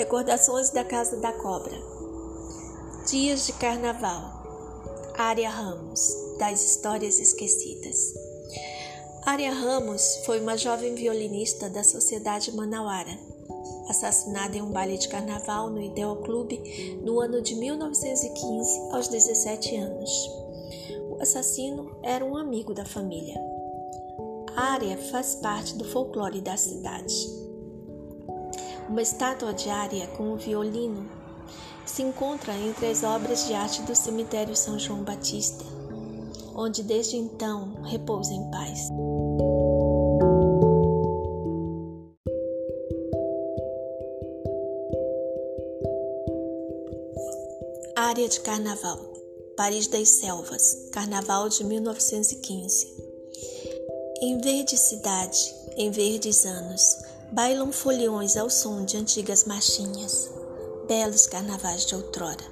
Recordações da Casa da Cobra. Dias de Carnaval. Ária Ramos, das Histórias Esquecidas. Ária Ramos foi uma jovem violinista da Sociedade Manauara, assassinada em um baile de carnaval no Ideal Clube no ano de 1915, aos 17 anos. O assassino era um amigo da família. Área faz parte do folclore da cidade. Uma estátua de com o violino se encontra entre as obras de arte do cemitério São João Batista, onde desde então repousa em paz. Área de Carnaval Paris das Selvas, Carnaval de 1915. Em verde cidade, em verdes anos, Bailam foliões ao som de antigas marchinhas, belos carnavais de outrora.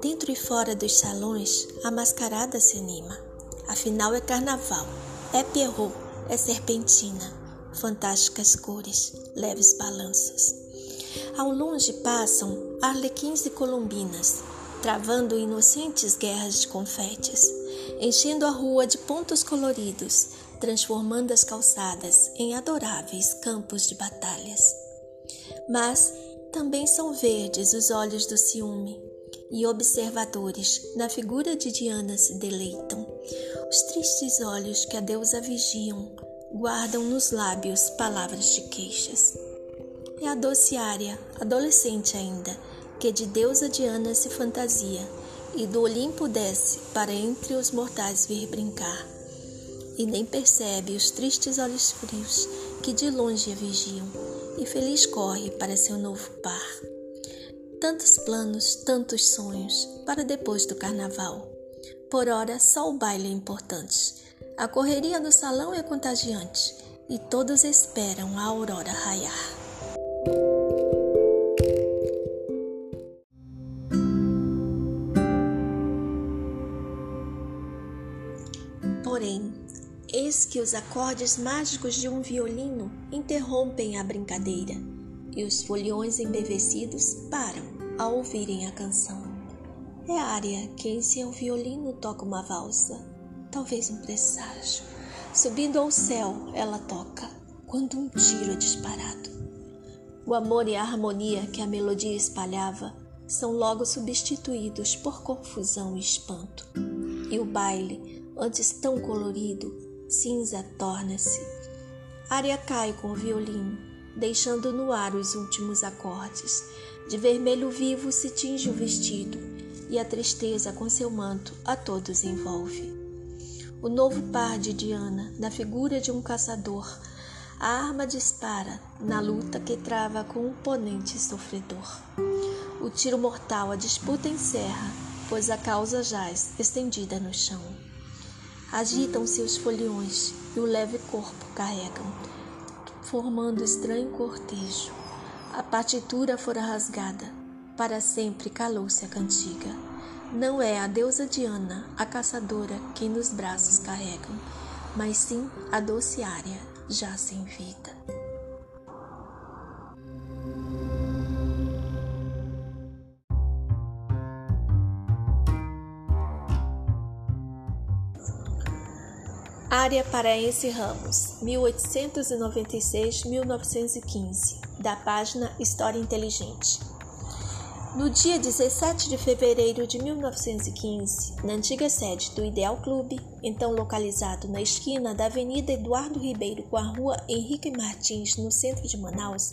Dentro e fora dos salões, a mascarada se anima. Afinal é carnaval, é pierrot, é serpentina, fantásticas cores, leves balanços. Ao longe passam arlequins e colombinas, travando inocentes guerras de confetes, enchendo a rua de pontos coloridos, transformando as calçadas em adoráveis campos de batalhas. Mas também são verdes os olhos do ciúme, e observadores na figura de Diana se deleitam. Os tristes olhos que a deusa vigiam guardam nos lábios palavras de queixas. É a doce área, adolescente ainda, que de deusa Diana se fantasia e do Olimpo desce para entre os mortais vir brincar e nem percebe os tristes olhos frios que de longe a vigiam, e feliz corre para seu novo par. Tantos planos, tantos sonhos para depois do carnaval. Por ora, só o baile é importante. A correria no salão é contagiante e todos esperam a aurora raiar. Porém, Eis que os acordes mágicos de um violino interrompem a brincadeira e os foliões embevecidos param ao ouvirem a canção. É Ária que em seu violino toca uma valsa, talvez um presságio. Subindo ao céu, ela toca, quando um tiro é disparado. O amor e a harmonia que a melodia espalhava são logo substituídos por confusão e espanto. E o baile, antes tão colorido, cinza torna-se. Área cai com o violino, deixando no ar os últimos acordes. De vermelho vivo se tinge o vestido, e a tristeza com seu manto a todos envolve. O novo par de Diana, na figura de um caçador, a arma dispara na luta que trava com o ponente sofredor. O tiro mortal a disputa encerra, pois a causa jaz estendida no chão. Agitam-se os foliões e o leve corpo carregam, formando estranho cortejo. A partitura fora rasgada, para sempre calou-se a cantiga. Não é a deusa Diana, a caçadora, quem nos braços carregam, mas sim a doce área, já sem vida. Área Paraense Ramos, 1896-1915, da página História Inteligente. No dia 17 de fevereiro de 1915, na antiga sede do Ideal Clube, então localizado na esquina da Avenida Eduardo Ribeiro com a Rua Henrique Martins, no centro de Manaus,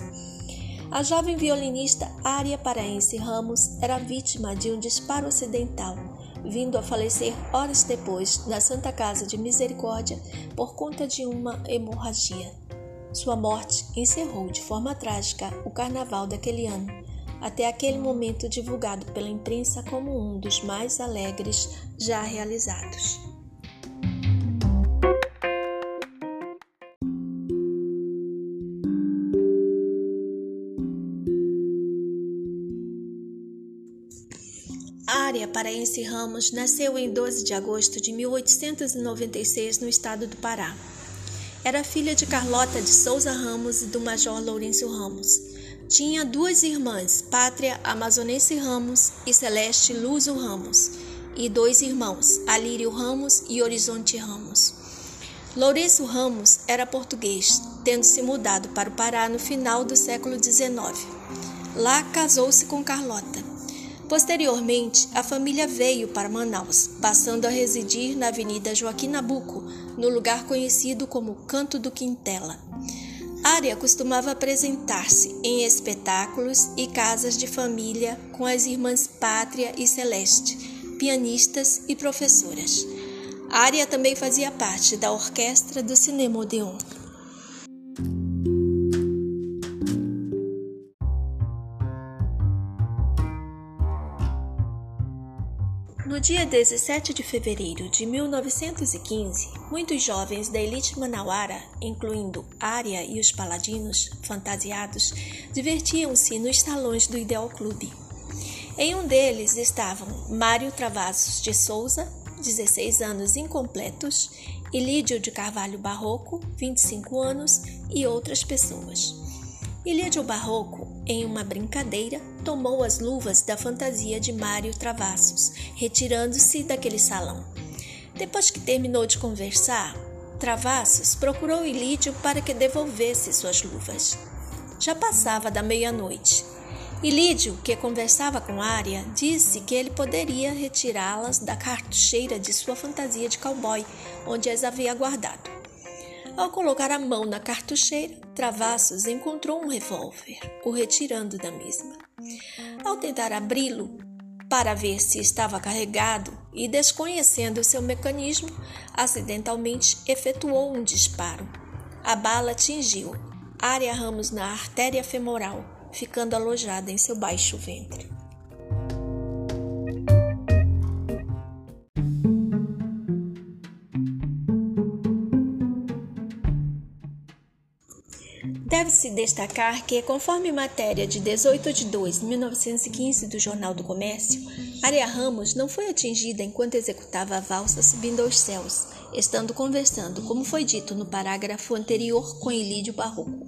a jovem violinista Área Paraense Ramos era vítima de um disparo acidental vindo a falecer horas depois na Santa Casa de Misericórdia por conta de uma hemorragia. Sua morte encerrou de forma trágica o carnaval daquele ano, até aquele momento divulgado pela imprensa como um dos mais alegres já realizados. Área Paraense Ramos nasceu em 12 de agosto de 1896 no estado do Pará. Era filha de Carlota de Souza Ramos e do Major Lourenço Ramos. Tinha duas irmãs, Pátria Amazonense Ramos e Celeste Luso Ramos, e dois irmãos, Alírio Ramos e Horizonte Ramos. Lourenço Ramos era português, tendo se mudado para o Pará no final do século XIX. Lá casou-se com Carlota. Posteriormente, a família veio para Manaus, passando a residir na Avenida Joaquim Nabuco, no lugar conhecido como Canto do Quintela. Área costumava apresentar-se em espetáculos e casas de família com as irmãs Pátria e Celeste, pianistas e professoras. Área também fazia parte da orquestra do Cinema Odeon. No dia 17 de fevereiro de 1915, muitos jovens da elite manauara, incluindo Ária e os paladinos fantasiados, divertiam-se nos salões do Ideal Clube. Em um deles estavam Mário Travassos de Souza, 16 anos incompletos, e Lídio de Carvalho Barroco, 25 anos, e outras pessoas. Ilídio Barroco, em uma brincadeira, tomou as luvas da fantasia de Mário Travassos, retirando-se daquele salão. Depois que terminou de conversar, Travassos procurou Ilídio para que devolvesse suas luvas. Já passava da meia-noite. Ilídio, que conversava com Ária, disse que ele poderia retirá-las da cartucheira de sua fantasia de cowboy, onde as havia guardado. Ao colocar a mão na cartucheira, Travassos encontrou um revólver, o retirando da mesma. Ao tentar abri-lo para ver se estava carregado e desconhecendo seu mecanismo, acidentalmente efetuou um disparo. A bala atingiu área Ramos na artéria femoral, ficando alojada em seu baixo ventre. Deve-se destacar que, conforme matéria de 18 de 2 de 1915 do Jornal do Comércio, Aria Ramos não foi atingida enquanto executava a valsa subindo aos céus, estando conversando, como foi dito no parágrafo anterior, com Ilídio Barroco.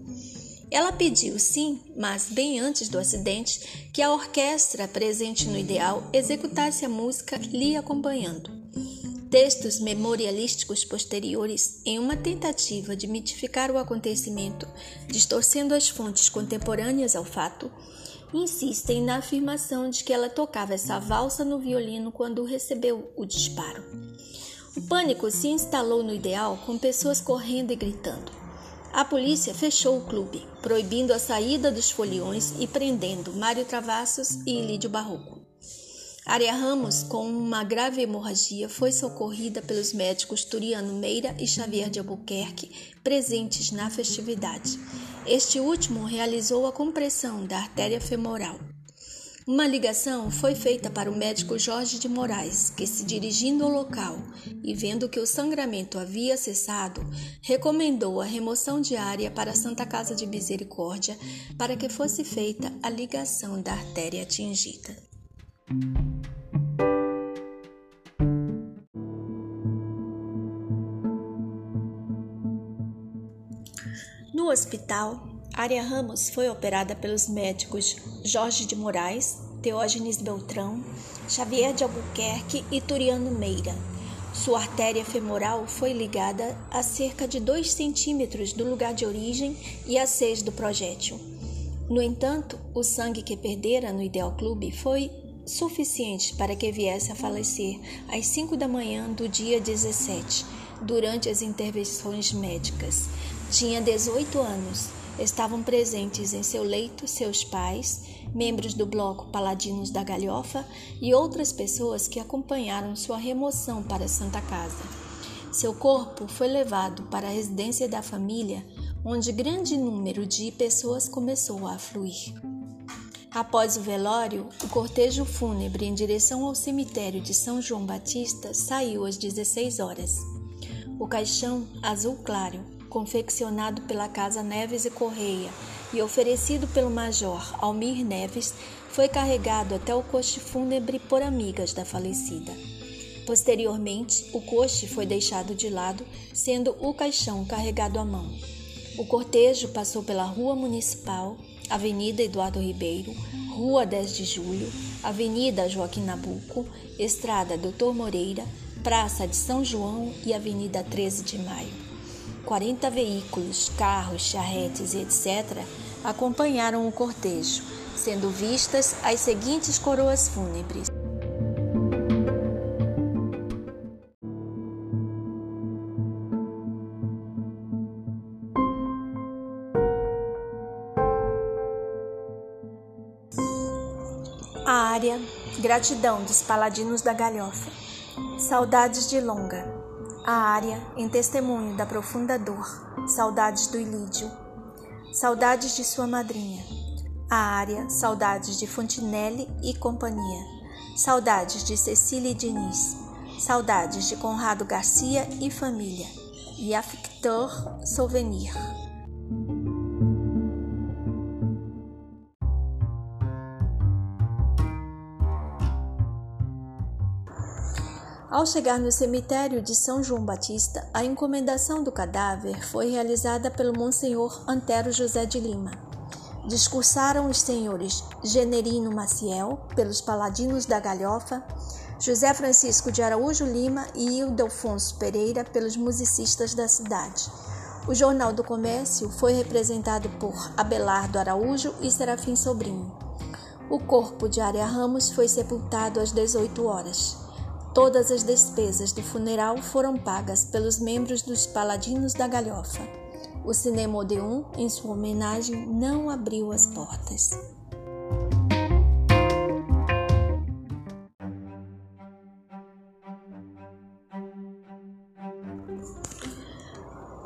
Ela pediu, sim, mas bem antes do acidente, que a orquestra presente no ideal executasse a música lhe acompanhando. Textos memorialísticos posteriores, em uma tentativa de mitificar o acontecimento, distorcendo as fontes contemporâneas ao fato, insistem na afirmação de que ela tocava essa valsa no violino quando recebeu o disparo. O pânico se instalou no ideal com pessoas correndo e gritando. A polícia fechou o clube, proibindo a saída dos foliões e prendendo Mário Travassos e Lídio Barroco. Aria Ramos, com uma grave hemorragia, foi socorrida pelos médicos Turiano Meira e Xavier de Albuquerque, presentes na festividade. Este último realizou a compressão da artéria femoral. Uma ligação foi feita para o médico Jorge de Moraes, que, se dirigindo ao local e vendo que o sangramento havia cessado, recomendou a remoção diária para a Santa Casa de Misericórdia para que fosse feita a ligação da artéria atingida. No hospital, Aria Ramos foi operada pelos médicos Jorge de Moraes, Teógenes Beltrão, Xavier de Albuquerque e Turiano Meira. Sua artéria femoral foi ligada a cerca de 2 centímetros do lugar de origem e a 6 do projétil. No entanto, o sangue que perdera no Ideal Clube foi suficiente para que viesse a falecer às 5 da manhã do dia 17, durante as intervenções médicas. Tinha 18 anos. Estavam presentes em seu leito seus pais, membros do bloco Paladinos da Galhofa e outras pessoas que acompanharam sua remoção para a Santa Casa. Seu corpo foi levado para a residência da família, onde grande número de pessoas começou a afluir. Após o velório, o cortejo fúnebre em direção ao cemitério de São João Batista saiu às 16 horas. O caixão azul claro, confeccionado pela Casa Neves e Correia e oferecido pelo Major Almir Neves, foi carregado até o coche fúnebre por amigas da falecida. Posteriormente, o coche foi deixado de lado, sendo o caixão carregado à mão. O cortejo passou pela rua municipal Avenida Eduardo Ribeiro, Rua 10 de Julho, Avenida Joaquim Nabuco, Estrada Doutor Moreira, Praça de São João e Avenida 13 de Maio. 40 veículos, carros, charretes e etc. acompanharam o cortejo, sendo vistas as seguintes coroas fúnebres. Gratidão dos Paladinos da Galhofa. Saudades de Longa. A área em testemunho da profunda dor. Saudades do Ilídio. Saudades de sua madrinha. A área Saudades de Fontinelli e companhia. Saudades de Cecília e Diniz. Saudades de Conrado Garcia e família. E Afector Souvenir. Ao chegar no cemitério de São João Batista, a encomendação do cadáver foi realizada pelo Monsenhor Antero José de Lima. Discursaram os senhores Generino Maciel, pelos Paladinos da Galhofa, José Francisco de Araújo Lima e Ildefonso Pereira, pelos musicistas da cidade. O Jornal do Comércio foi representado por Abelardo Araújo e Serafim Sobrinho. O corpo de Aria Ramos foi sepultado às 18 horas. Todas as despesas do funeral foram pagas pelos membros dos Paladinos da Galhofa. O Cinema Odeon, em sua homenagem, não abriu as portas.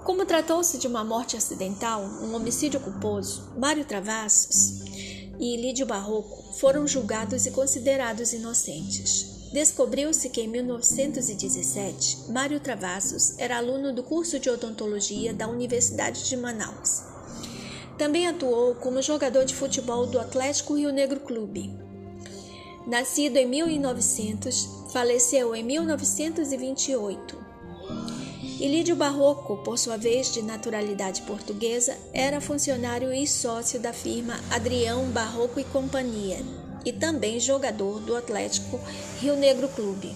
Como tratou-se de uma morte acidental, um homicídio culposo, Mário Travassos e Lídio Barroco foram julgados e considerados inocentes. Descobriu-se que em 1917, Mário Travassos era aluno do curso de odontologia da Universidade de Manaus. Também atuou como jogador de futebol do Atlético Rio Negro Clube. Nascido em 1900, faleceu em 1928. Ilídio Barroco, por sua vez de naturalidade portuguesa, era funcionário e sócio da firma Adrião Barroco e Companhia, e também jogador do Atlético Rio Negro Clube.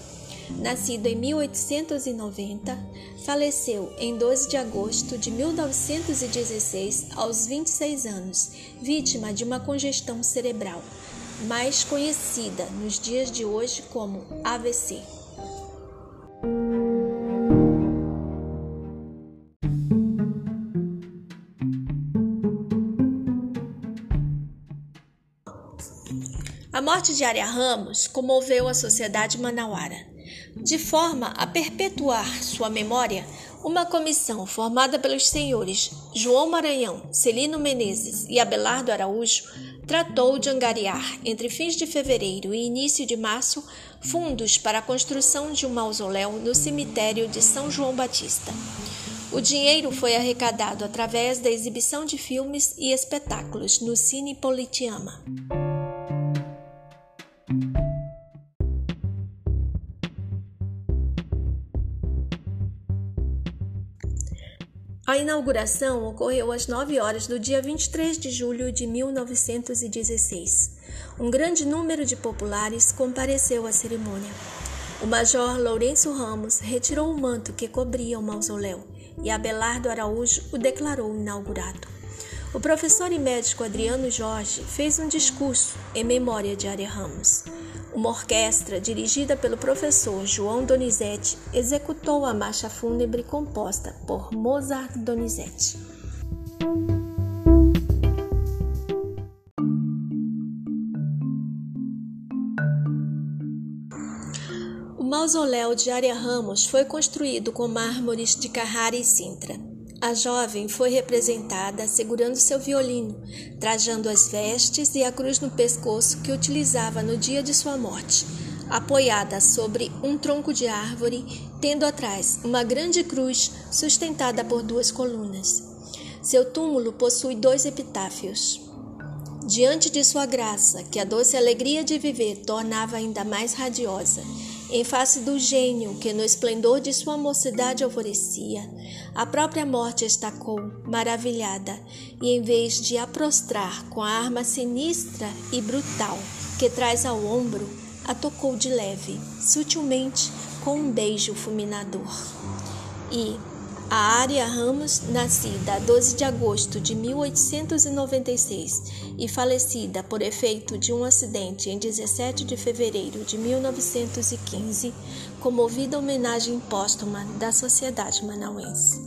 Nascido em 1890, faleceu em 12 de agosto de 1916, aos 26 anos, vítima de uma congestão cerebral, mais conhecida nos dias de hoje como AVC. Morte de Aria Ramos comoveu a sociedade manauara. De forma a perpetuar sua memória, uma comissão formada pelos senhores João Maranhão, Celino Menezes e Abelardo Araújo tratou de angariar, entre fins de fevereiro e início de março, fundos para a construção de um mausoléu no cemitério de São João Batista. O dinheiro foi arrecadado através da exibição de filmes e espetáculos no Cine Politeama. A inauguração ocorreu às 9 horas do dia 23 de julho de 1916. Um grande número de populares compareceu à cerimônia. O major Lourenço Ramos retirou o manto que cobria o mausoléu e Abelardo Araújo o declarou inaugurado. O professor e médico Adriano Jorge fez um discurso em memória de Aria Ramos. Uma orquestra, dirigida pelo professor João Donizete, executou a marcha fúnebre composta por Mozart Donizete. O mausoléu de Aria Ramos foi construído com mármores de Carrara e Sintra. A jovem foi representada segurando seu violino, trajando as vestes e a cruz no pescoço que utilizava no dia de sua morte, apoiada sobre um tronco de árvore, tendo atrás uma grande cruz sustentada por duas colunas. Seu túmulo possui dois epitáfios. Diante de sua graça, que a doce alegria de viver tornava ainda mais radiosa, Em face do gênio que no esplendor de sua mocidade alvorecia, a própria morte estacou, maravilhada, e em vez de a prostrar com a arma sinistra e brutal que traz ao ombro, a tocou de leve, sutilmente, com um beijo fulminador. E, a Ária Ramos, nascida 12 de agosto de 1896 e falecida por efeito de um acidente em 17 de fevereiro de 1915, comovida homenagem póstuma da sociedade manauense.